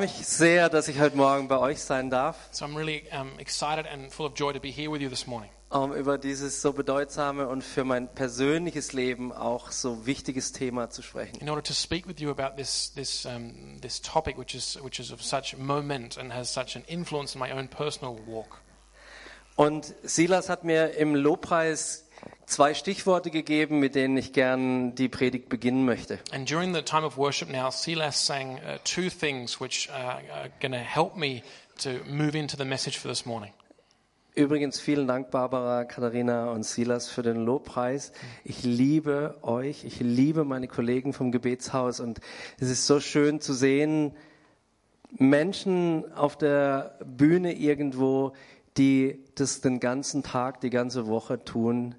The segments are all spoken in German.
mich sehr, dass ich heute Morgen bei euch sein darf, So I'm really um, excited and full of joy to be here with you this morning um über dieses so bedeutsame und für mein persönliches Leben auch so wichtiges Thema zu sprechen. in order to speak with you about this this um, this topic, which is which is of such moment and has such an influence in my own personal walk. Und Silas hat mir im Lobpreis zwei Stichworte gegeben, mit denen ich gern die Predigt beginnen möchte. And during the time of worship now, Silas sang uh, two things which uh, are going to help me to move into the message for this morning. Übrigens vielen Dank Barbara, Katharina und Silas für den Lobpreis. Ich liebe euch, ich liebe meine Kollegen vom Gebetshaus und es ist so schön zu sehen, Menschen auf der Bühne irgendwo, die das den ganzen Tag, die ganze Woche tun,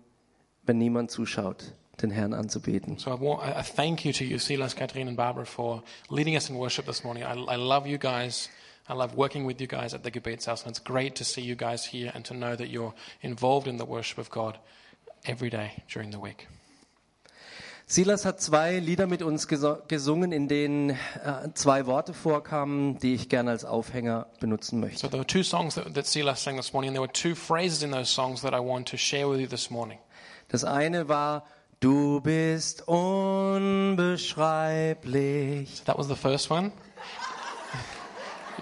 wenn niemand zuschaut, den Herrn anzubeten. So I, want, I thank you to you, Silas, Catherine, and Barbara, for leading us in worship this morning. I, I love you guys. I love working with you guys at the Gebetshaus, and it's great to see you guys here and to know that you're involved in the worship of God every day during the week. Silas hat zwei Lieder mit uns gesungen, in denen äh, zwei Worte vorkamen, die ich gerne als Aufhänger benutzen möchte. So there were two songs that, that Silas sang this morning, and there were two phrases in those songs that I want to share with you this morning. Das eine war, du bist unbeschreiblich. That was the first one.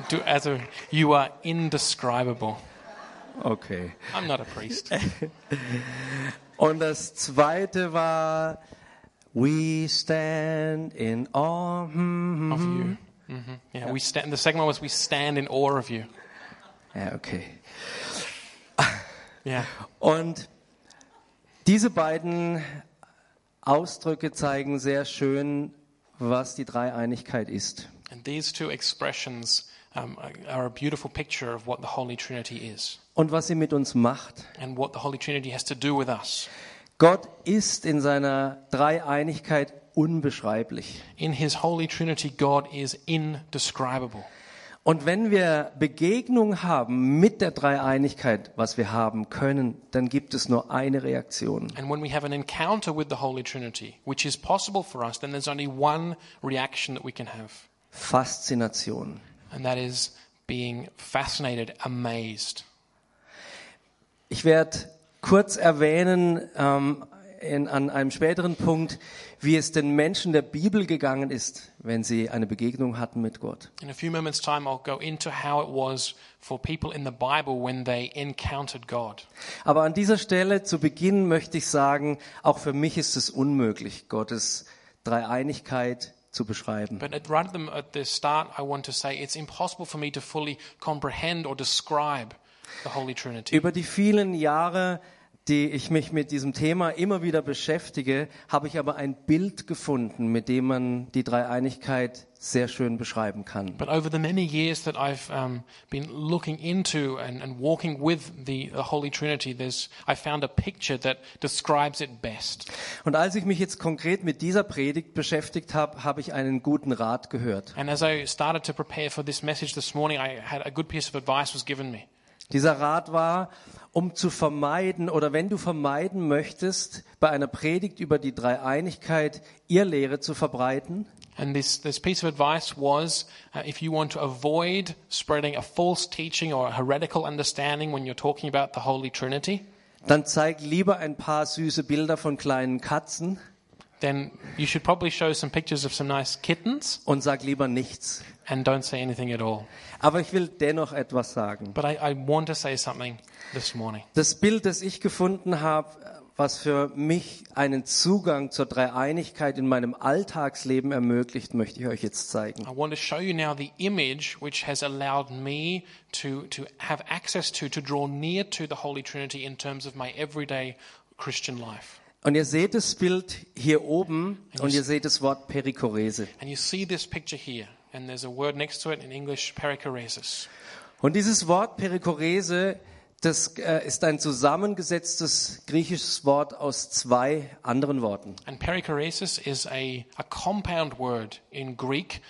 Do, as a, you are indescribable. Okay. I'm not a priest. Und das zweite war, we stand in awe. hm, hm, of hm. you. hmm Yeah, we stand. The second one was we stand in awe of you. Ja, okay. Yeah. Und diese beiden Ausdrücke zeigen sehr schön, was die Dreieinigkeit ist. And these two expressions um, are a beautiful picture of what the Holy Trinity is Und was sie mit uns macht. and what the Holy Trinity has to do with us. Gott ist in seiner Dreieinigkeit unbeschreiblich. In His Holy Trinity, God is indescribable. Und wenn wir Begegnung haben mit der Dreieinigkeit, was wir haben können, dann gibt es nur eine Reaktion. And when we have an encounter with the Holy Trinity, which is possible for us, then there's only one reaction that we can have, Faszination. and that is being fascinated, amazed. Ich werde kurz erwähnen ähm, in, an einem späteren Punkt, wie es den Menschen der Bibel gegangen ist, wenn sie eine Begegnung hatten mit Gott. In a few moments' time, I'll go into how it was for people in the Bible when they encountered God. Aber an dieser Stelle zu Beginn möchte ich sagen, auch für mich ist es unmöglich, Gottes Dreieinigkeit zu beschreiben. But at, right at the, at the start, I want to say it's impossible for me to fully comprehend or describe the Holy Trinity. Über die vielen Jahre, die ich mich mit diesem Thema immer wieder beschäftige, habe ich aber ein Bild gefunden, mit dem man die Dreieinigkeit sehr schön beschreiben kann. But over the many years that I've um, been looking into and, and walking with the, the Holy Trinity, there's, I found a picture that describes it best. Und als ich mich jetzt konkret mit dieser Predigt beschäftigt habe, habe ich einen guten Rat gehört. And as I started to prepare for this message this morning, I had a good piece of advice was given me. Dieser Rat war, um zu vermeiden oder wenn du vermeiden möchtest, bei einer Predigt über die Dreieinigkeit Irrlehre zu verbreiten, And this, this piece of advice was uh, if you want to avoid spreading a false teaching or a heretical understanding when you're talking about the Holy Trinity, dann zeig lieber ein paar süße Bilder von kleinen Katzen then you should probably show some pictures of some nice kittens und sag lieber nichts. And don't say anything at all. Aber ich will dennoch etwas sagen. But I, I want to say something this morning. Das Bild, das ich gefunden habe, was für mich einen Zugang zur Dreieinigkeit in meinem Alltagsleben ermöglicht, möchte ich euch jetzt zeigen. I want to show you now the image which has allowed me to, to have access to, to draw near to the Holy Trinity in terms of my everyday Christian life. Und ihr seht das Bild hier oben und ihr seht das Wort Perikorese. And you see this picture here, and there's a word next to it in English, perichoresis. Und dieses Wort Perikorese, das äh, ist ein zusammengesetztes griechisches Wort aus zwei anderen Worten. And perichoresis is a, a compound word in Greek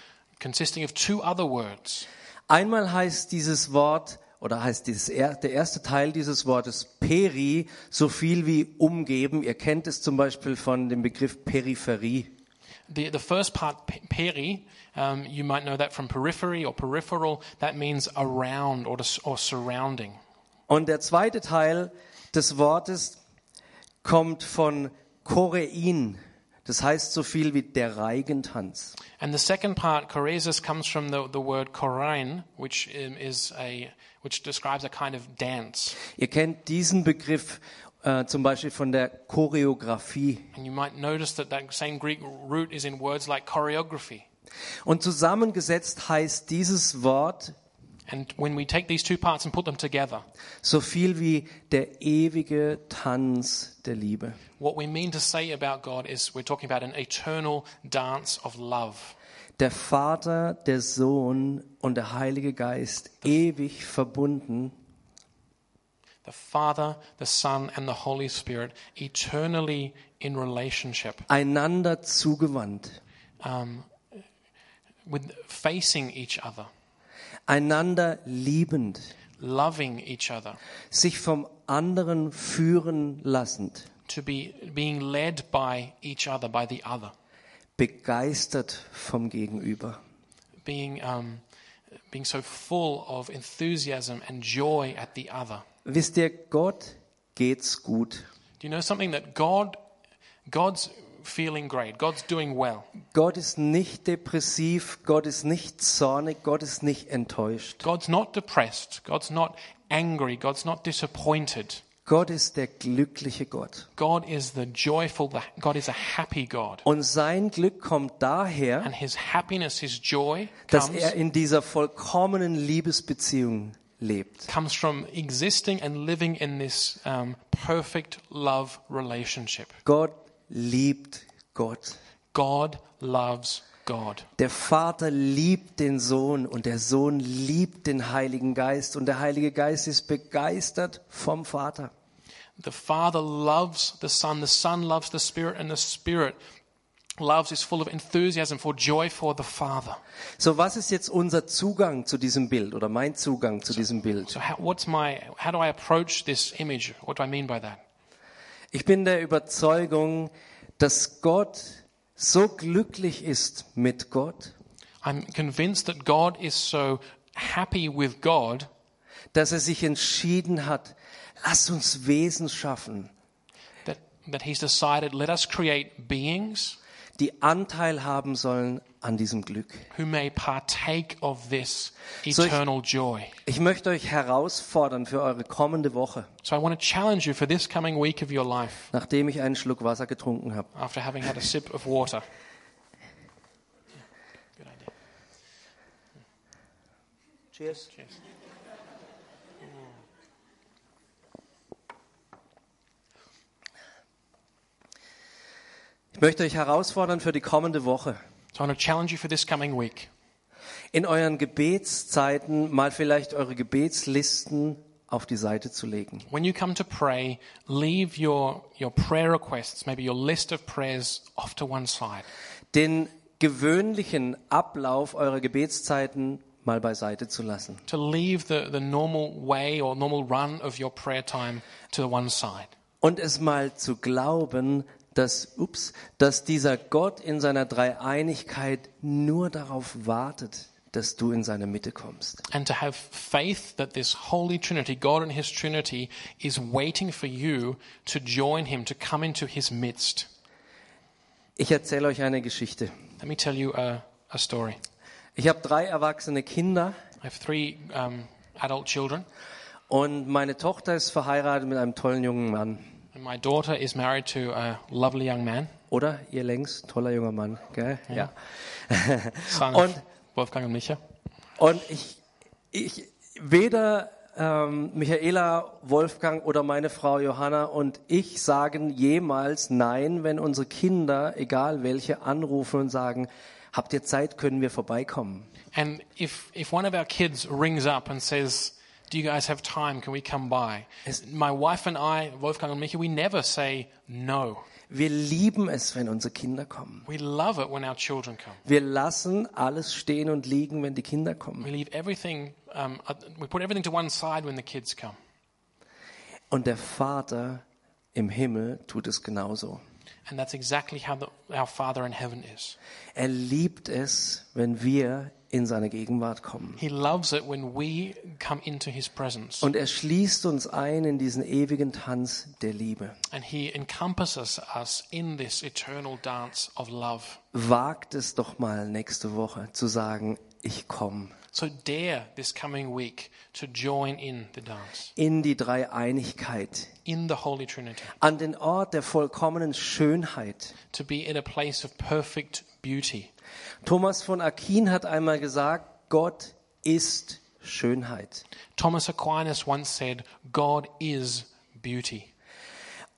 consisting of two other words. Einmal heißt dieses Wort oder heißt dieses, er- der erste Teil dieses Wortes Peri so viel wie umgeben. Ihr kennt es zum Beispiel von dem Begriff Peripherie. The, the first part, pe- peri, um, you might know that from periphery or peripheral. That means around or, or surrounding. Und der zweite Teil des Wortes kommt von Chorein. Das heißt so viel wie der Reigentanz. And the second part, choresis, comes from the, the word chorein, which is a which describes a kind of dance. Ihr kennt diesen Begriff äh, zum Beispiel von der Choreografie. And you might notice that that same Greek root is in words like choreography. Und zusammengesetzt heißt dieses Wort And when we take these two parts and put them together, so viel wie der ewige Tanz der Liebe. what we mean to say about God is we're talking about an eternal dance of love. Der Vater, der Sohn und der Heilige Geist ewig verbunden The Father, the Son, and the Holy Spirit eternally in relationship, einander zugewandt, um, with facing each other, einander liebend, loving each other, sich vom anderen führen lassend, to be being led by each other, by the other, begeistert vom Gegenüber. being um, being so full of enthusiasm and joy at the other. Wisst ihr, Gott geht's gut. Do you know something that God, God's feeling great. God's doing well. Gott ist nicht depressiv, Gott ist nicht zornig, Gott ist nicht enttäuscht. God's not depressed. God's not angry. God's not disappointed. Gott ist der glückliche Gott. God is the joyful, God is a happy God. Und sein Glück kommt daher, And his happiness, his joy dass comes, er in dieser vollkommenen Liebesbeziehung lebt. comes from existing and living in this um, perfect love relationship. Gott liebt Gott. God loves God. Der Vater liebt den Sohn und der Sohn liebt den Heiligen Geist und der Heilige Geist ist begeistert vom Vater. The Father loves the Son, the Son loves the Spirit, and the Spirit loves, is full of enthusiasm for joy for the Father. So, was ist jetzt unser Zugang zu diesem Bild oder mein Zugang zu diesem Bild? So, how, what's my, how do I approach this image? What do I mean by that? Ich bin der Überzeugung, dass Gott so glücklich ist mit Gott, I'm convinced that God is so happy with God dass er sich entschieden hat, lass uns Wesen schaffen, that, that He's decided, let us create beings die Anteil haben sollen an diesem Glück. who may partake of this eternal joy. Ich möchte euch herausfordern für eure kommende Woche, So I want to challenge you for this coming week of your life nachdem ich einen Schluck Wasser getrunken habe. after having had a sip of water. Cheers. Cheers. Ich möchte euch herausfordern für die kommende Woche. So I want to challenge you for this coming week. In euren Gebetszeiten mal vielleicht eure Gebetslisten auf die Seite zu legen. When you come to pray, leave your, your prayer requests, maybe your list of prayers, off to one side. Den gewöhnlichen Ablauf eurer Gebetszeiten mal beiseite zu lassen. To leave the, the normal way or normal run of your prayer time to one side. Und es mal zu glauben, dass, ups, dass dieser Gott in seiner Dreieinigkeit nur darauf wartet, dass du in seine Mitte kommst. And to have faith that this Holy Trinity, God and His Trinity, is waiting for you to join Him, to come into His midst. Ich erzähle euch eine Geschichte. Let me tell you a, a story. Ich habe drei erwachsene Kinder I have three um, adult children, und meine Tochter ist verheiratet mit einem tollen jungen Mann. My daughter is married to a lovely young man, Oder? Ihr längst? Toller junger Mann, gell? Ja. son Und- Wolfgang and Micha. Und ich, ich weder ähm, Michaela, Wolfgang oder meine Frau Johanna und ich sagen jemals Nein, wenn unsere Kinder, egal welche, anrufen und sagen, habt ihr Zeit, können wir vorbeikommen. And if, if one of our kids rings up and says, Do you guys have time? Can we come by? My wife and I, Wolfgang and Micha, we never say no. Wir lieben es, wenn unsere Kinder kommen. We love it when our children come. Wir lassen alles stehen und liegen, wenn die Kinder We kommen. leave everything, um, uh, we put everything to one side when the kids come. Und der Vater im Himmel tut es genauso. And that's exactly how the, our Father in heaven is. Er liebt es, wenn wir in seine Gegenwart kommen. He loves it when we come into his presence. Und er schließt uns ein in diesen ewigen Tanz der Liebe. And he encompasses us in this eternal dance of love. Wagt es doch mal nächste Woche zu sagen, ich komme So dare this coming week to join in the dance, in die Dreieinigkeit, in the Holy Trinity, an den Ort der vollkommenen Schönheit. to be in a place of perfect beauty. Thomas von Aquin hat einmal gesagt, Gott ist Schönheit. Thomas Aquinas once said, God is beauty.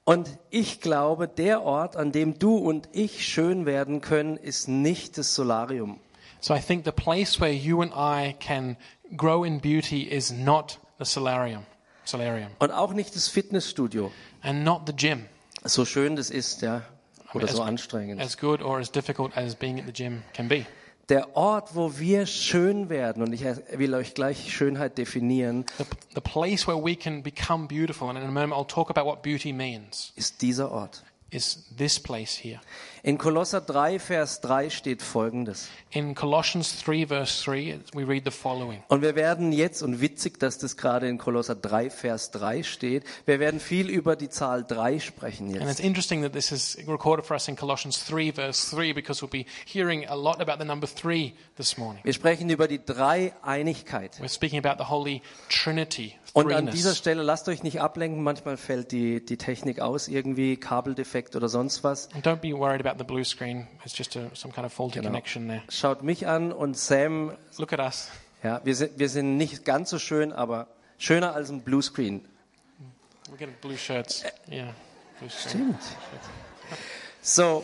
Und ich glaube, der Ort, an dem du und ich schön werden können, ist nicht das Solarium. So I think the place where you and I can grow in beauty is not the solarium, solarium, Und auch nicht das Fitnessstudio. and not the gym. So schön das ist, ja. Oder so anstrengend. As good or as difficult as being at the gym can be. Der Ort, wo wir schön werden, und ich will euch gleich Schönheit definieren, The, the place where we can become beautiful, and in a moment I'll talk about what beauty means, ist dieser Ort. Is this place here. In Kolosser 3, Vers 3 steht Folgendes. In Colossians 3, verse 3, we read the following. Und wir werden jetzt, und witzig, dass das gerade in Kolosser 3, Vers 3 steht, wir werden viel über die Zahl 3 sprechen And jetzt. it's interesting that this is recorded for us in Colossians 3, verse 3, because we'll be hearing a lot about the number 3 this morning. Wir sprechen über die Dreieinigkeit. We're speaking about the Holy Trinity, Und an dieser. Stelle lasst euch nicht ablenken, manchmal fällt die, die Technik aus, irgendwie Kabeldefekt oder sonst was. And don't be worried about the blue screen. It's just a, some kind of faulty Genau. connection there. Schaut mich an und Sam, Look at us. ja, wir sind, wir sind nicht ganz so schön, aber schöner als ein Bluescreen. We're getting blue shirts. Yeah. Blue screen. Stimmt. So,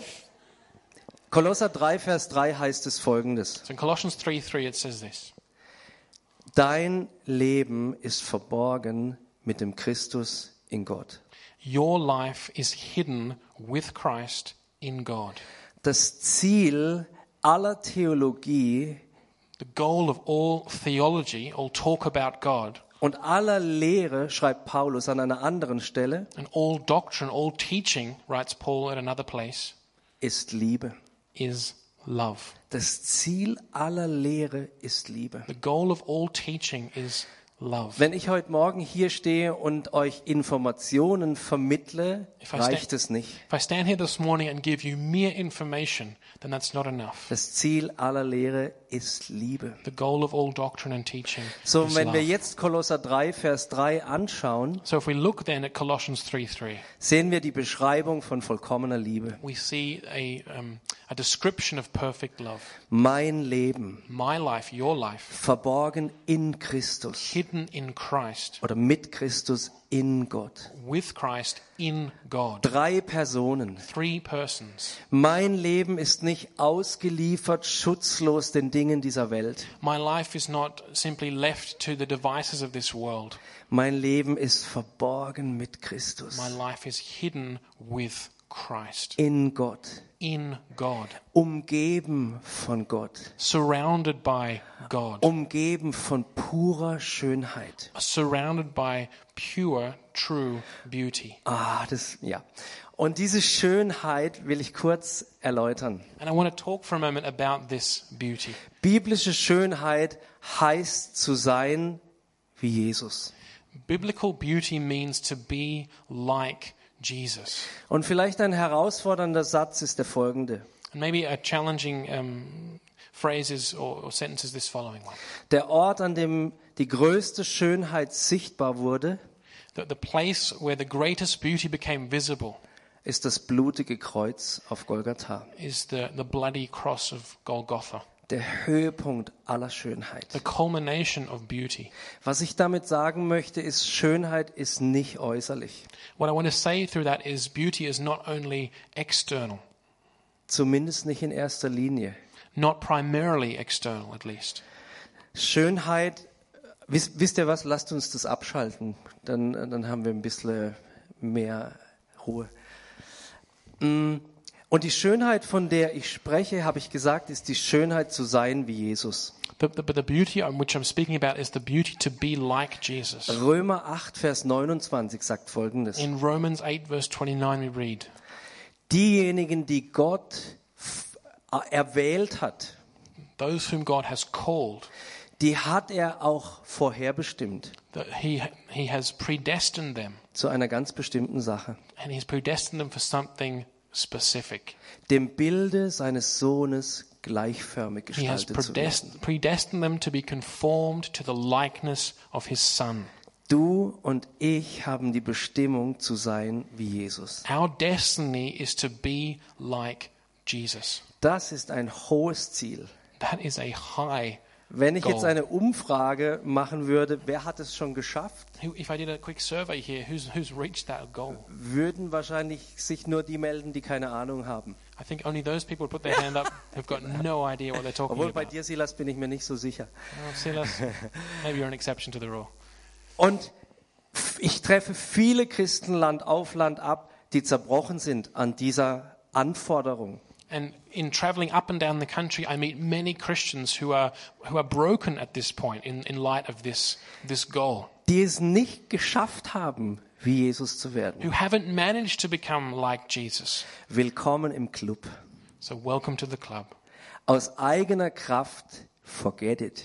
Kolosser 3, Vers 3 heißt es folgendes. So in Colossians 3, 3, it says this. Dein Leben ist verborgen mit dem Christus in Gott. Your life is hidden with Christ in God. Das Ziel aller Theologie The goal of all theology, all talk about God, und aller Lehre, schreibt Paulus an einer anderen Stelle, and all doctrine, all teaching, writes Paul at another place, ist Liebe. is love. Das Ziel aller Lehre ist Liebe. The goal of all teaching is love. Wenn ich heute Morgen hier stehe und euch Informationen vermittle, If I reicht es nicht. If I stand here this morning and give you mere information, then that's not enough. Das Ziel aller Lehre ist Liebe. The goal of all doctrine and teaching So, is wenn wir love. jetzt Kolosser 3, Vers 3 anschauen, So if we look then at Colossians 3 3, sehen wir die Beschreibung von vollkommener Liebe. we see a, um, a description of perfect love. Mein Leben, My life, your life, verborgen in Christus hidden in Christ, oder mit Christus in Gott. with Christ in God. Drei Personen. Three persons. Mein Leben ist nicht ausgeliefert, schutzlos den Dingen dieser Welt. My life is not simply left to the devices of this world. Mein Leben ist verborgen mit Christus My life is hidden with Christ, in Gott, in God, umgeben von Gott, surrounded by God, umgeben von purer Schönheit. surrounded by pure, true beauty. Ah, das ja. Und diese Schönheit will ich kurz erläutern. And I want to talk for a moment about this beauty. Biblische Schönheit heißt zu sein wie Jesus. Biblical beauty means to be like Jesus. Und vielleicht ein herausfordernder Satz ist der folgende. And maybe a challenging um, phrase is, or, or sentence is this following one. Der Ort, an dem die größte Schönheit sichtbar wurde, That the place where the greatest beauty became visible ist das blutige Kreuz auf Golgatha. is the, the bloody cross of Golgotha, Der Höhepunkt aller Schönheit. the culmination of beauty. Was ich damit sagen möchte, ist, Schönheit ist nicht äußerlich. What I want to say through that is beauty is not only external, Zumindest nicht in erster Linie. not primarily external at least. Schönheit, wisst, wisst ihr was, lasst uns das abschalten. Dann, dann haben wir ein bisschen mehr Ruhe. Mm, Und die Schönheit, von der ich spreche, habe ich gesagt, ist die Schönheit zu sein wie Jesus. But, but, but the beauty on which I'm speaking about is the beauty to be like Jesus. Römer 8, Vers 29 sagt folgendes. In Romans 8, verse 29, we read, Diejenigen, die Gott f- erwählt hat, those whom God has called, die hat er auch vorherbestimmt that he, he has predestined them, zu einer ganz bestimmten Sache. and He's predestined them for something specific. Dem Bilde seines Sohnes gleichförmig He has gestaltet zu werden. predest- predestined them to be conformed to the likeness of His Son. Du und ich haben die Bestimmung zu sein wie Jesus. Our destiny is to be like Jesus. Das ist ein hohes Ziel. That is a high. Wenn ich jetzt eine Umfrage machen würde, wer hat es schon geschafft, here, who's, who's würden wahrscheinlich sich nur die melden, die keine Ahnung haben. I think only those people who put their hand up have got no idea what they're talking Obwohl bei dir, Silas, bin ich mir nicht so sicher. Oh, Silas, maybe you're an exception to the rule. Und ich treffe viele Christen Land auf Land ab, die zerbrochen sind an dieser Anforderung. And in traveling up and down the country, I meet many Christians who are, who are broken at this point in, in light of this, this goal, die es nicht geschafft haben, wie Jesus zu werden. who haven't managed to become like Jesus. Willkommen im Club. So, welcome to the club. Aus eigener Kraft, forget it.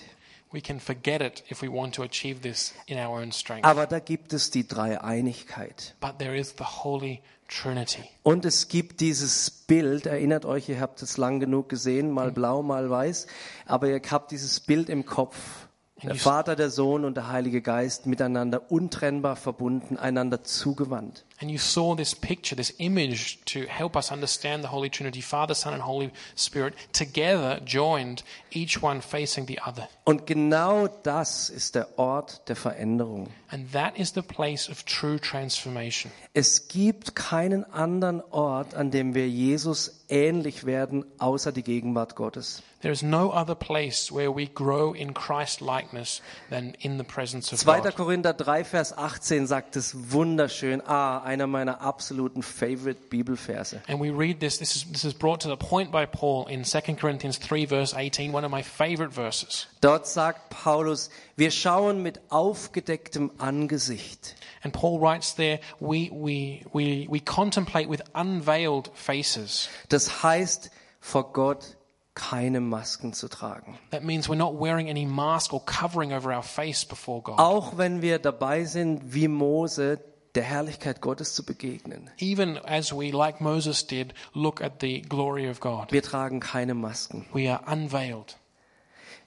We can forget it if we want to achieve this in our own strength. Aber da gibt es die Dreieinigkeit. But there is the Holy Trinity. Und es gibt dieses Bild, erinnert euch, ihr habt es lang genug gesehen, mal blau, mal weiß, aber ihr habt dieses Bild im Kopf. Der Vater, der Sohn und der Heilige Geist miteinander untrennbar verbunden, einander zugewandt. And you saw this picture, this image to help us understand the Holy Trinity, Father, Son, and Holy Spirit, together joined, each one facing the other. Und genau das ist der Ort der Veränderung. And that is the place of true transformation. Es gibt keinen anderen Ort, an dem wir Jesus ähnlich werden, außer die Gegenwart Gottes. There is no other place where we grow in Christ likeness than in the presence of 2. God. Korinther 3, Vers 18 sagt es wunderschön. Ah, einer meiner absoluten Favorite Bibelverse. And we read this, this is, this is brought to the point by Paul in 2 Corinthians 3, verse 18, one of my favorite verses. Dort sagt Paulus, wir schauen mit aufgedecktem Angesicht. And Paul writes there, we, we, we, we contemplate with unveiled faces. Das heißt, vor Gott keine Masken zu tragen. That means we're not wearing any mask or covering over our face before God. Auch wenn wir dabei sind, wie Mose, der Herrlichkeit Gottes zu begegnen. Even as we, like Moses did, look at the glory of God. Wir tragen keine Masken. We are unveiled.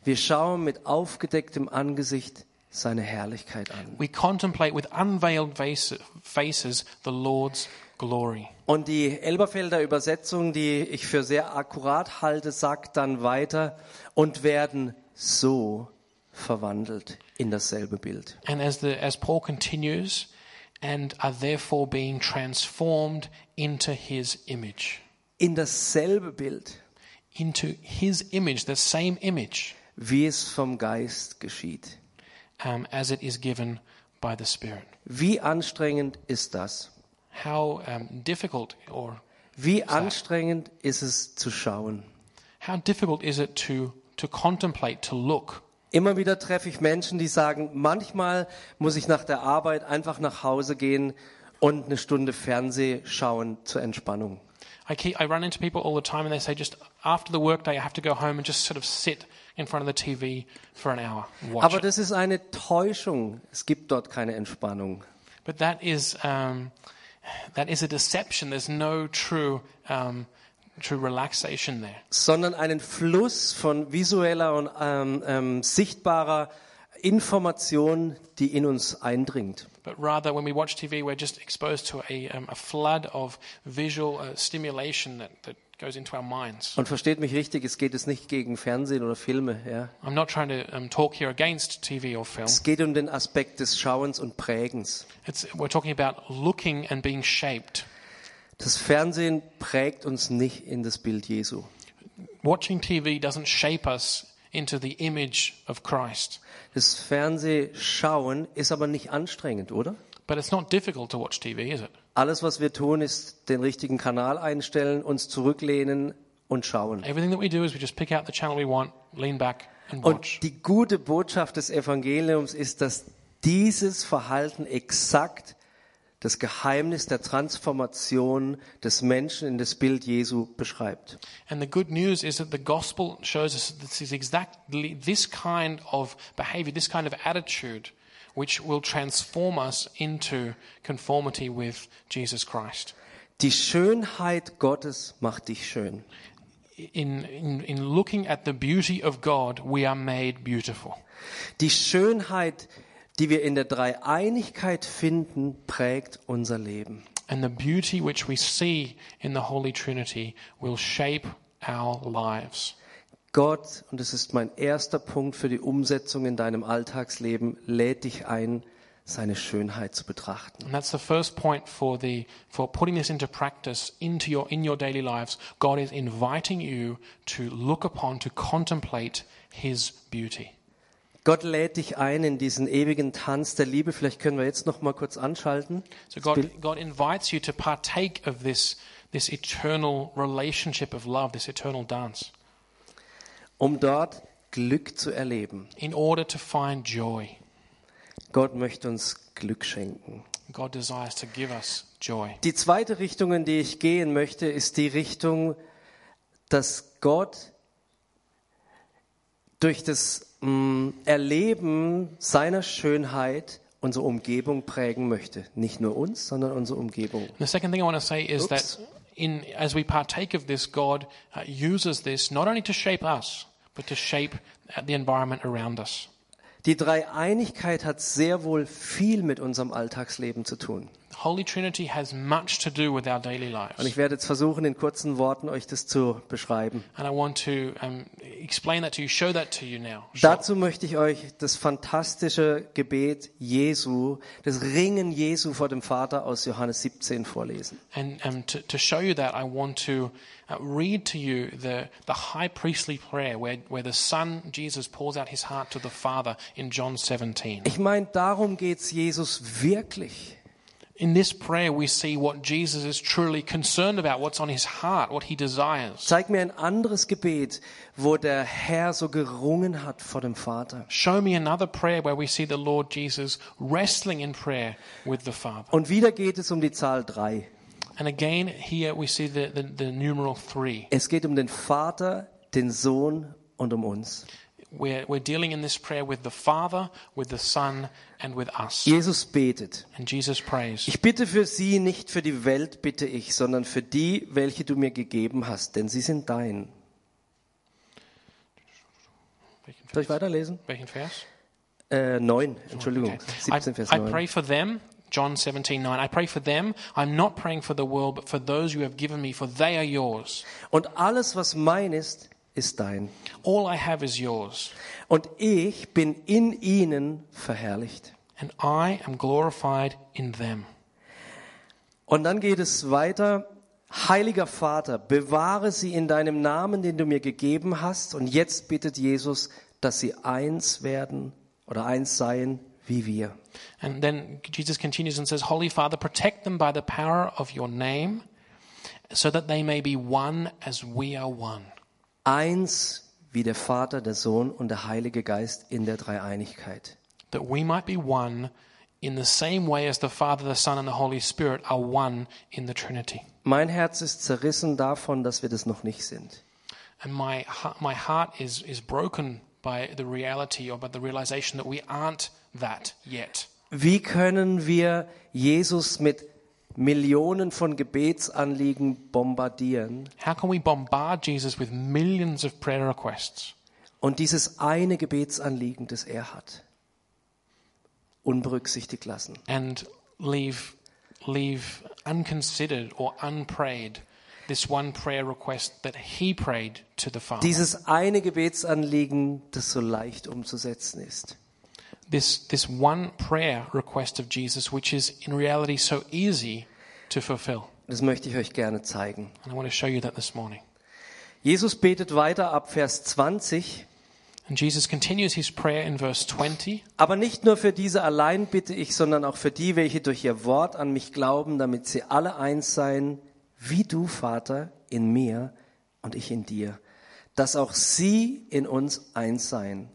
Wir schauen mit aufgedecktem Angesicht seine Herrlichkeit an. We contemplate with unveiled face- faces the Lord's glory. Und die Elberfelder Übersetzung, die ich für sehr akkurat halte, sagt dann weiter und werden so verwandelt in dasselbe Bild. And as, the, as Paul continues, and are therefore being transformed into his image. In dasselbe Bild, Into his image, the same image, wie es vom Geist geschieht. um, as it is given by the Spirit. Wie anstrengend ist das? How um, difficult or Wie anstrengend ist es zu schauen? how difficult is it to, to contemplate, to look? Immer wieder treffe ich Menschen, die sagen, manchmal muss ich nach der Arbeit einfach nach Hause gehen und eine Stunde Fernseh schauen zur Entspannung. I, keep, I run into people all the time and they say just after the workday I have to go home and just sort of sit in front of the TV for an hour Aber das ist eine Täuschung. Es gibt dort keine Entspannung. But that is, um, that is a deception. There's no true, um, true relaxation there. sondern einen Fluss von visueller und ähm, ähm, sichtbarer Information, die in uns eindringt. But rather, when we watch TV, we're just exposed to a, um, a flood of visual uh, stimulation that, that goes into our minds. Und versteht mich richtig, es geht es nicht gegen Fernsehen oder Filme. Ja. I'm not trying to um, talk here against TV or film. Es geht um den Aspekt des Schauens und Prägens. It's, we're talking about looking and being shaped. Das Fernsehen prägt uns nicht in das Bild Jesu. Watching TV doesn't shape us into the image of Christ. Das Fernsehschauen ist aber nicht anstrengend, oder? But it's not difficult to watch TV, is it? Alles, was wir tun, ist den richtigen Kanal einstellen, uns zurücklehnen und schauen. Everything that we do is we just pick out the channel we want, lean back, and watch. Und die gute Botschaft des Evangeliums ist, dass dieses Verhalten exakt das Geheimnis der Transformation des Menschen in das Bild Jesu beschreibt. And the good news is that the gospel shows us that this is exactly this kind of behavior, this kind of attitude, which will transform us into conformity with Jesus Christ. Die Schönheit Gottes macht dich schön. In, in, in looking at the beauty of God, we are made beautiful. Die Schönheit, die wir in der Dreieinigkeit finden, prägt unser Leben. And the beauty which we see in the Holy Trinity will shape our lives. Gott, und das ist mein erster Punkt für die Umsetzung in deinem Alltagsleben, lädt dich ein, seine Schönheit zu betrachten. And that's the first point for the for putting this into practice into your in your daily lives. God is inviting you to look upon, to contemplate his beauty. Gott lädt dich ein in diesen ewigen Tanz der Liebe. Vielleicht können wir jetzt noch mal kurz anschalten. So God God invites you to partake of this this eternal relationship of love, this eternal dance, um dort Glück zu erleben. in order to find joy. Gott möchte uns Glück schenken. God desires to give us joy. Die zweite Richtung, in die ich gehen möchte, ist die Richtung, dass Gott durch das mh, Erleben seiner Schönheit unsere Umgebung prägen möchte. Nicht nur uns, sondern unsere Umgebung. The second thing I want to say is Oops. that in as we partake of this, God uh, uses this not only to shape us, but to shape uh, the environment around us. Die Dreieinigkeit hat sehr wohl viel mit unserem Alltagsleben zu tun. Holy Trinity has much to do with our daily Und lives. ich werde jetzt versuchen, in kurzen Worten euch das zu beschreiben. And I want to um, explain that to you, show that to you now. Dazu möchte ich euch das fantastische Gebet Jesu, das Ringen Jesu vor dem Vater aus Johannes 17 vorlesen. And um, to, to show you that, I want to uh, read to you the, the high priestly prayer where, where the Son, Jesus, pours out his heart to the Father in John 17. Ich meine, darum geht's Jesus wirklich. In this prayer, we see what Jesus is truly concerned about, what's on his heart, what he desires. Zeig mir ein anderes Gebet, wo der Herr so gerungen hat vor dem Vater. Show me another prayer where we see the Lord Jesus wrestling in prayer with the Father. Und wieder geht es um die Zahl drei. And again, here we see the, the, the numeral three. Es geht um den Vater, den Sohn und um uns. We're, we're dealing in this prayer with the Father, with the Son, and with us. Jesus betet. And Jesus prays. Ich bitte für sie, nicht für die Welt bitte ich, sondern für die, welche du mir gegeben hast, denn sie sind dein. Soll ich weiterlesen? Welchen Vers? Äh, neun, Entschuldigung, Okay. 17 Vers I, I 9. pray for them, John 17, 9. I pray for them. I'm not praying for the world, but for those you have given me, for they are yours. Und alles, was mein ist, ist dein. All I have is yours. Und ich bin in ihnen verherrlicht. And I am glorified in them. Und dann geht es weiter. Heiliger Vater, bewahre sie in deinem Namen, den du mir gegeben hast. Und jetzt bittet Jesus, dass sie eins werden oder eins seien wie wir. And then Jesus continues and says, Holy Father, protect them by the power of your name, so that they may be one as we are one. Eins wie der Vater, der Sohn und der Heilige Geist in der Dreieinigkeit. That we might be one in the same way as the Father, the Son, and the Holy Spirit are one in the Trinity. Mein Herz ist zerrissen davon, dass wir das noch nicht sind. And my, my heart is, is broken by the reality or by the realization that we aren't that yet. Wie können wir Jesus mit Millionen von Gebetsanliegen bombardieren How can we bombard Jesus with millions of prayer requests und dieses eine Gebetsanliegen, das er hat, unberücksichtigt lassen? and leave, leave unconsidered or unprayed this one prayer request that he prayed to the Father? Dieses eine Gebetsanliegen, das so leicht umzusetzen ist. This, this one prayer request of Jesus, which is in reality so easy to fulfill. Das möchte ich euch gerne zeigen. And I want to show you that this morning. Jesus betet weiter ab Vers 20. And Jesus continues his prayer in verse 20. Aber nicht nur für diese allein bitte ich, sondern auch für die, welche durch ihr Wort an mich glauben, damit sie alle eins seien, wie du, Vater, in mir und ich in dir, dass auch sie in uns eins seien.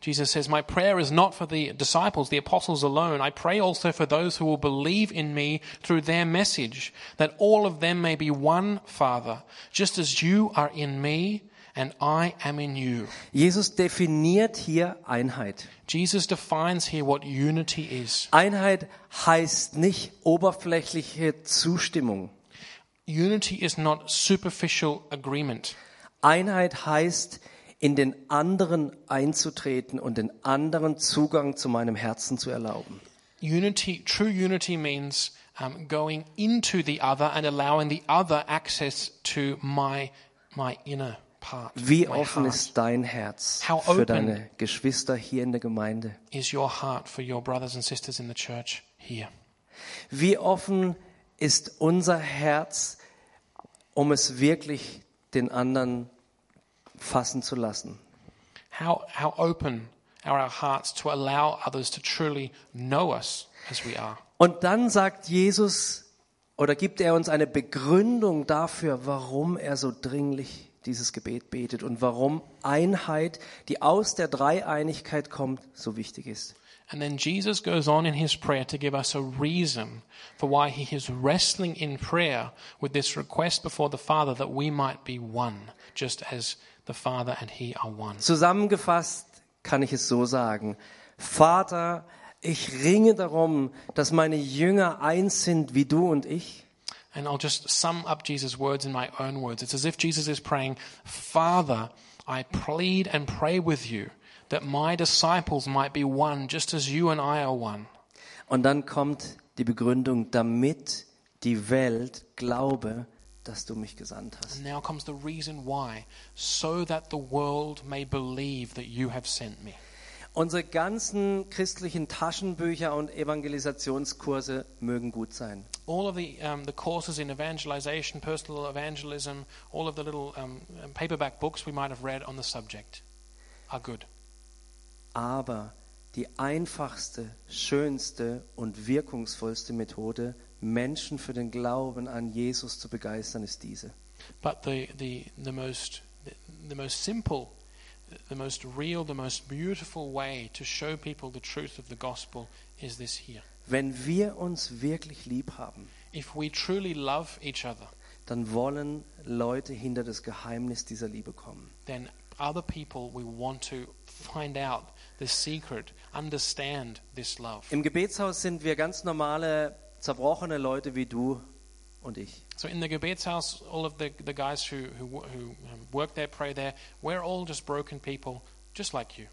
Jesus says, My prayer is not for the disciples, the apostles alone. I pray also for those who will believe in me through their message, that all of them may be one, Father, just as you are in me and I am in you. Jesus definiert hier Einheit. Jesus defines here what unity is. Einheit heißt nicht oberflächliche Zustimmung. Unity is not superficial agreement. Einheit heißt, in den anderen einzutreten und den anderen Zugang zu meinem Herzen zu erlauben. Unity, true unity means um, going into the other and allowing the other access to my, my inner part. Wie offen heart. ist dein Herz How für deine Geschwister hier in der Gemeinde? is your heart for your brothers and sisters in the church here? Wie offen ist unser Herz, um es wirklich den anderen fassen zu lassen? How, how open are our hearts to allow others to truly know us as we are? Und dann sagt Jesus oder gibt er uns eine Begründung dafür, warum er so dringlich dieses Gebet betet und warum Einheit, die aus der Dreieinigkeit kommt, so wichtig ist. And then Jesus goes on in his prayer to give us a reason for why he is wrestling in prayer with this request before the Father that we might be one, just as the Father and he are one. Zusammengefasst kann ich es so sagen. Vater, ich ringe darum, dass meine Jünger eins sind wie du und ich. And I'll just sum up Jesus' words in my own words. It's as if Jesus is praying, Father, I plead and pray with you that my disciples might be one, just as you and I are one. Und dann kommt die Begründung, damit die Welt glaube, dass du mich gesandt hast. And now comes the reason why, so that the world may believe that you have sent me. Unsere ganzen christlichen Taschenbücher und Evangelisationskurse mögen gut sein. All of the, um, the courses in evangelization, personal evangelism, all of the little um, paperback books we might have read on the subject are good. Aber die einfachste, schönste und wirkungsvollste Methode, Menschen für den Glauben an Jesus zu begeistern, ist diese. But the, the, the, most, the, most simple, the most real, the most beautiful way to show people the truth of the gospel is this here. Wenn wir uns wirklich lieb haben, If we truly love each other, dann wollen Leute hinter das Geheimnis dieser Liebe kommen. then other people we want to find out the secret, understand this love. Im Gebetshaus sind wir ganz normale, zerbrochene Leute wie du und ich. So in the Gebetshaus, all of the, the guys who, who, who work there, pray there, we're all just broken people, just like you.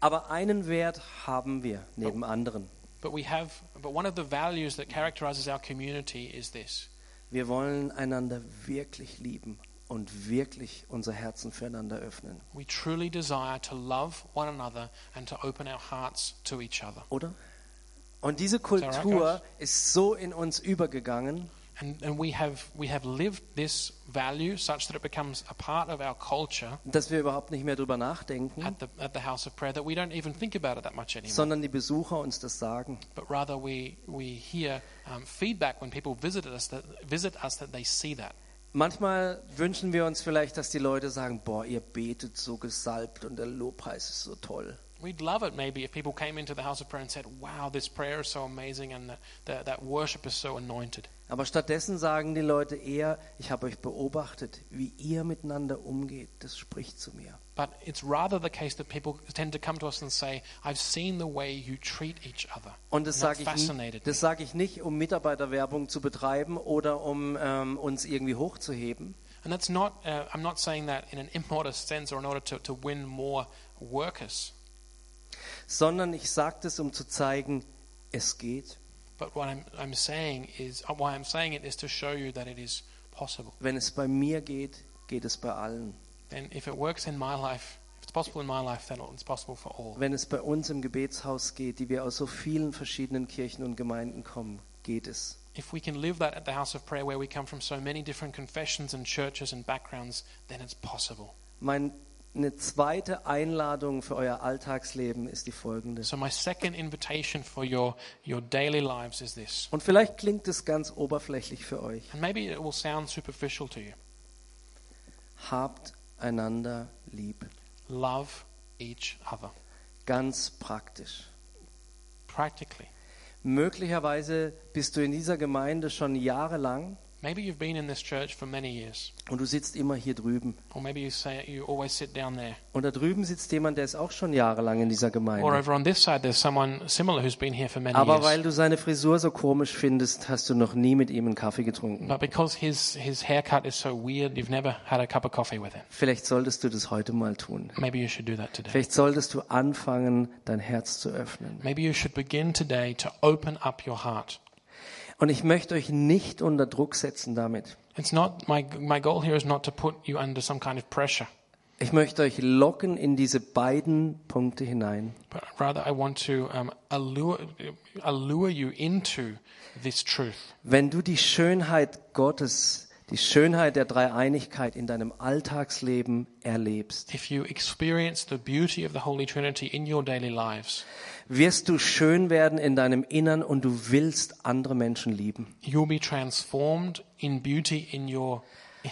Aber einen Wert haben wir neben anderen. But we have, but one of the values that characterizes our community is this. Wir wollen einander wirklich lieben und wirklich unser Herzen füreinander öffnen. We truly desire to love one another and to open our hearts to each other. Oder? Und diese Kultur ist so in uns übergegangen, And, and we, have, we have lived this value such that it becomes a part of our culture dass wir überhaupt nicht mehr drüber nachdenken, at the, at the house of prayer that we don't even think about it that much anymore. sondern die Besucher uns das sagen. but rather we, we hear um, feedback when people visit us, that, visit us that they see that. Manchmal wünschen wir uns vielleicht, dass die Leute sagen, boah, ihr betet so gesalbt und der Lobpreis ist so toll. We'd love it maybe if people came into the house of prayer and said, wow, this prayer is so amazing and the, the, that worship is so anointed. Aber stattdessen sagen die Leute eher, ich habe euch beobachtet, wie ihr miteinander umgeht, das spricht zu mir. But it's rather the case that people tend to come to us and say, I've seen the way you treat each other. Und das sage ich, das sage ich nicht, um Mitarbeiterwerbung zu betreiben oder um ähm, uns irgendwie hochzuheben, And that's not, uh, I'm not saying that in an immodest sense or in order to, to win more workers. Sondern ich sage das, um zu zeigen, es geht. But what I'm, I'm saying is, uh, why I'm saying it is to show you that it is possible. Wenn es bei mir geht, geht es bei allen. Then if it works in my life, if it's possible in my life, then it's possible for all. Wenn es bei uns im Gebetshaus geht, die wir aus so vielen verschiedenen Kirchen und Gemeinden kommen, geht es. If we can live that at the house of prayer where we come from so many different confessions and churches and backgrounds, then it's possible. Meine zweite Einladung für euer Alltagsleben ist die folgende. So my second invitation for your, your daily lives is this. Und vielleicht klingt es ganz oberflächlich für euch. And maybe it will sound superficial to you. Habt einander lieb. Love each other. Ganz praktisch. Practically. Möglicherweise bist du in dieser Gemeinde schon jahrelang Maybe you've been in this church for many years, und du sitzt immer hier drüben. or maybe you say you always sit down there. Und da drüben sitzt jemand, der ist auch schon jahrelang in dieser Or Gemeinde. over on this side, there's someone similar who's been here for many Aber years. weil du seine Frisur so komisch findest, hast du noch nie mit ihm einen Kaffee getrunken. But because his, his haircut is so weird, you've never had a cup of coffee with him. Vielleicht solltest du das heute mal tun. Maybe you should do that today. Vielleicht solltest du anfangen, dein Herz zu öffnen. Maybe you should begin today to open up your heart. Und ich möchte euch nicht unter Druck setzen damit. It's not my my goal here is not to put you under some kind of pressure, Ich möchte euch locken in diese beiden Punkte hinein. but rather I want to um, allure allure you into this truth. Wenn du die Schönheit Gottes, die Schönheit der Dreieinigkeit in deinem Alltagsleben erlebst, If you experience the beauty of the Holy Trinity in your daily lives, wirst du schön werden in deinem Innern und du willst andere Menschen lieben. you'll be transformed in beauty in your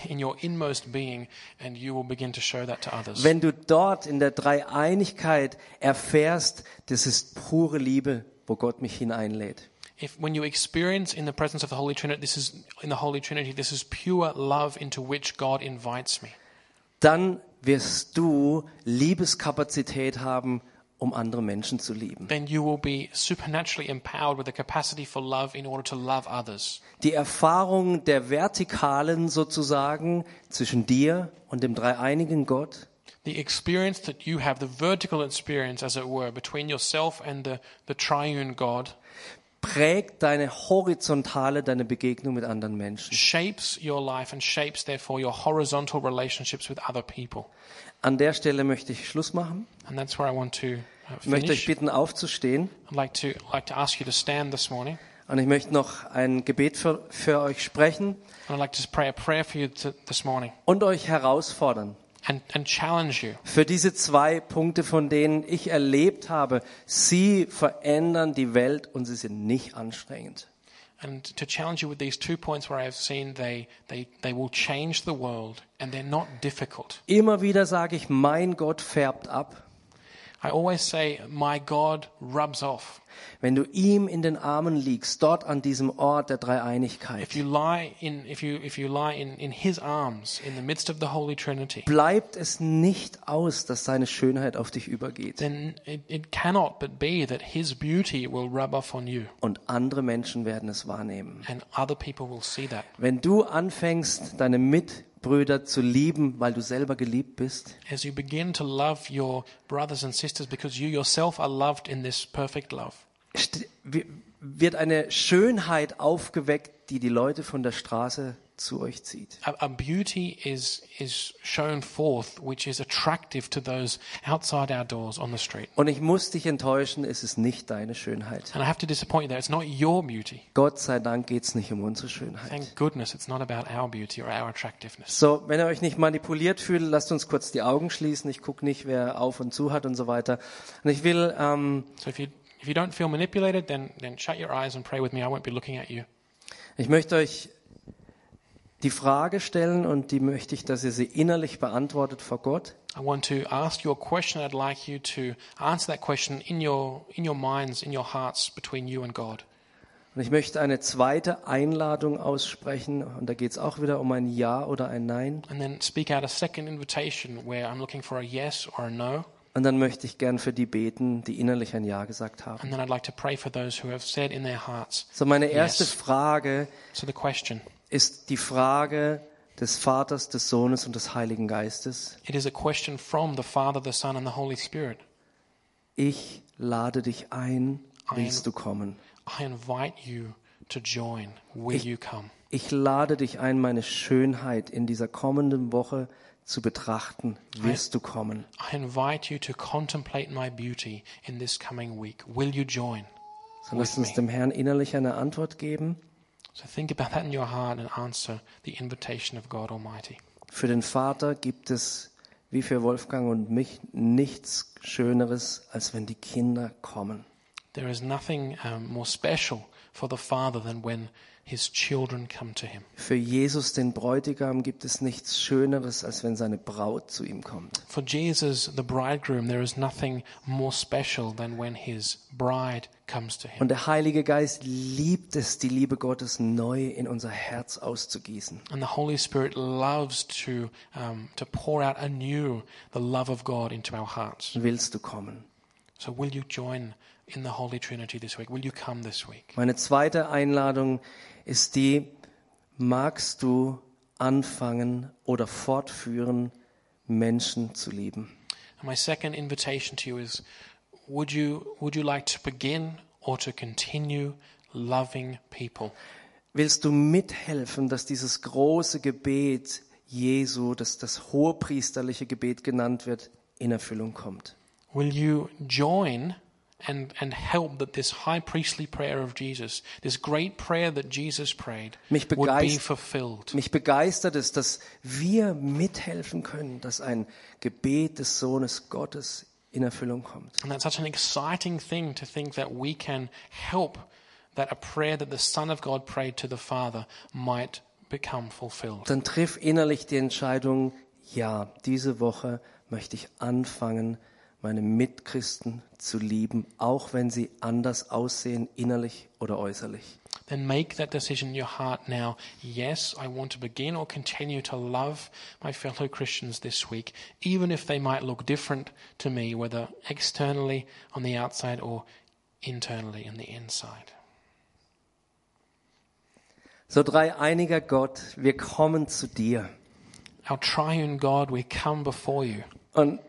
in your inmost being, and you will begin to show that to others. Wenn du dort in der Dreieinigkeit erfährst, das ist pure Liebe, wo Gott mich hineinlädt. If when you experience in the presence of the Holy Trinity, this is in the Holy Trinity, this is pure love into which God invites me. Dann wirst du Liebeskapazität haben, um andere Menschen zu lieben. Then you will be supernaturally empowered with the capacity for love in order to love others. Die Erfahrung der Vertikalen sozusagen zwischen dir und dem dreieinigen Gott, The experience that you have, the vertical experience, as it were, between yourself and the, the triune God, prägt deine horizontale, deine Begegnung mit anderen Menschen. shapes your life and shapes, therefore, your horizontal relationships with other people. An der Stelle möchte ich Schluss machen. And that's where I want to uh, Ich möchte euch bitten, aufzustehen. I'd like to, like to ask you to stand this morning. Und ich möchte noch ein Gebet für, für euch sprechen And I'd like to pray a prayer for you to, this morning und euch herausfordern. and, and challenge you. Für diese zwei Punkte, von denen ich erlebt habe, sie verändern die Welt und sie sind nicht anstrengend. And to challenge you with these two points where I have seen they, they, they will change the world and they're not difficult. Immer wieder sage ich, mein Gott färbt ab. I always say, my God rubs off. Wenn du ihm in den Armen liegst, dort an diesem Ort der Dreieinigkeit, If you lie in, if you, if you lie in, in his arms in the midst of the Holy Trinity, bleibt es nicht aus, dass seine Schönheit auf dich übergeht. then it, it cannot but be that his beauty will rub off on you Und andere Menschen werden es wahrnehmen. and other people will see that. Wenn du anfängst, deine Mitbrüder zu lieben, weil du selber geliebt bist, As you begin to love your brothers and sisters because you yourself are loved in this perfect love, wird eine Schönheit aufgeweckt, die die Leute von der Straße zu euch zieht. a, a beauty is, is shown forth which is attractive to those outside our doors on the street. Und ich muss dich enttäuschen, es ist nicht deine Schönheit. And I have to disappoint you there. It's not your beauty. Gott sei Dank geht es nicht um unsere Schönheit. Thank goodness it's not about our beauty or our attractiveness. So, wenn ihr euch nicht manipuliert fühlt, lasst uns kurz die Augen schließen. Ich gucke nicht, wer auf und zu hat und so weiter. Und ich will, ähm, So if you, if you don't feel manipulated, then, then shut your eyes and pray with me. I won't be looking at you. ich möchte euch die Frage stellen und die möchte ich, dass ihr sie innerlich beantwortet vor Gott. I want to ask you a question. I'd like you to answer that question in your, in your minds, in your hearts, between you and God. Und ich möchte eine zweite Einladung aussprechen. Und da geht es auch wieder um ein Ja oder ein Nein. And then speak out a second invitation where I'm looking for a yes or a no. Und dann möchte ich gern für die beten, die innerlich ein Ja gesagt haben. And then I'd like to pray for those who have said in their hearts. So, meine erste Yes. Frage So the question ist die Frage des Vaters, des Sohnes und des Heiligen Geistes. it is a question from the Father, the Son, and the Holy Spirit. Ich lade dich ein, willst du kommen? I invite you to join. Will you come? Ich lade dich ein, meine Schönheit in dieser kommenden Woche zu betrachten. Wirst du kommen? I invite you to contemplate my beauty in this coming week. Will you join? So lasst uns dem Herrn innerlich eine Antwort geben. So think about that in your heart and answer the invitation of God Almighty. Für den Vater gibt es, wie für Wolfgang und mich, nichts Schöneres, als wenn die Kinder kommen. There is nothing um, more special for the Father than when his children come to him. Für Jesus, den Bräutigam, gibt es nichts Schöneres, als wenn seine Braut zu ihm kommt. For Jesus, the bridegroom, there is nothing more special than when his bride comes to him. Und der Heilige Geist liebt es, die Liebe Gottes neu in unser Herz auszugießen. And the Holy Spirit loves to, um, to pour out anew the love of God into our hearts. Willst du kommen? So, will you join in the Holy Trinity this week? Will you come this week? Meine zweite Einladung ist die, magst du anfangen oder fortführen, Menschen zu lieben? And my second invitation to you is would you, would you like to begin or to continue loving people? Willst du mithelfen, dass dieses große Gebet Jesu, das das hohepriesterliche Gebet genannt wird, in Erfüllung kommt? Will you join and, and help that this high priestly prayer of Jesus, this great prayer that Jesus prayed, Mich would be fulfilled? Mich begeistert es, dass wir mithelfen können, dass ein Gebet des Sohnes Gottes in Erfüllung kommt. And that's such an exciting thing to think that we can help that a prayer that the Son of God prayed to the Father might become fulfilled. Dann triff innerlich die Entscheidung, ja, diese Woche möchte ich anfangen, meine Mitchristen zu lieben, auch wenn sie anders aussehen, innerlich oder äußerlich. Then make that decision in your heart now. Yes, I want to begin or continue to love my fellow Christians this week, even if they might look different to me, whether externally on the outside or internally in the inside. So dreieiniger Gott, wir kommen zu dir. Our triune God, we come before you. Und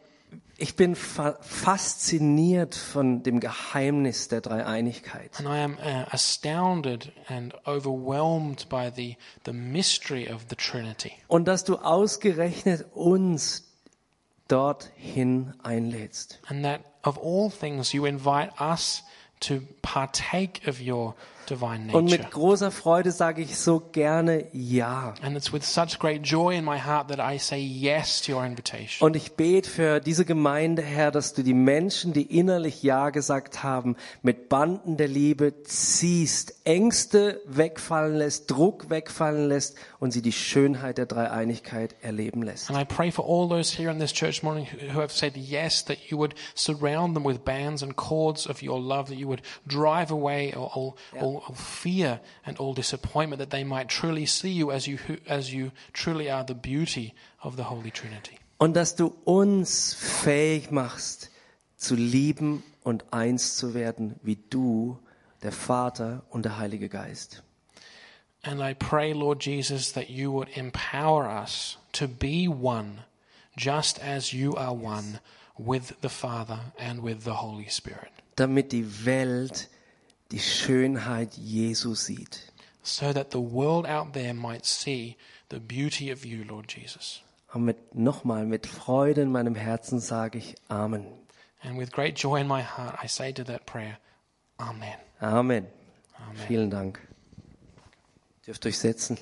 ich bin fa fasziniert von dem Geheimnis der Dreieinigkeit. And I am uh, astounded and overwhelmed by the, the mystery of the Trinity. Und dass du ausgerechnet uns dorthin einlädst. And that of all things, you invite us to partake of your Und mit großer Freude sage ich so gerne Ja. And it's with such great joy in my heart that I say yes to your invitation. Und ich bete für diese Gemeinde, Herr, dass du die Menschen, die innerlich Ja gesagt haben, mit Banden der Liebe ziehst, Ängste wegfallen lässt, Druck wegfallen lässt und sie die Schönheit der Dreieinigkeit erleben lässt. And I pray for all those here in this church morning who who have said yes, that you would surround them with bands and cords of your love, that you would drive away all, all, all, all fear and all disappointment, that they might truly see you as you, as you truly are the beauty of the Holy Trinity. Und dass du uns fähig machst, zu lieben und eins zu werden, wie du, der Vater und der Heilige Geist. And I pray, Lord Jesus, that you would empower us to be one, just as you are one with the Father and with the Holy Spirit, damit die Welt die Schönheit Jesu sieht. so that the world out there might see the beauty of you, Lord Jesus. Und mit, nochmal, mit Freude in meinem Herzen sage ich Amen. And with great joy in my heart, I say to that prayer, Amen. Amen. Amen. Vielen Dank. Dürft euch setzen.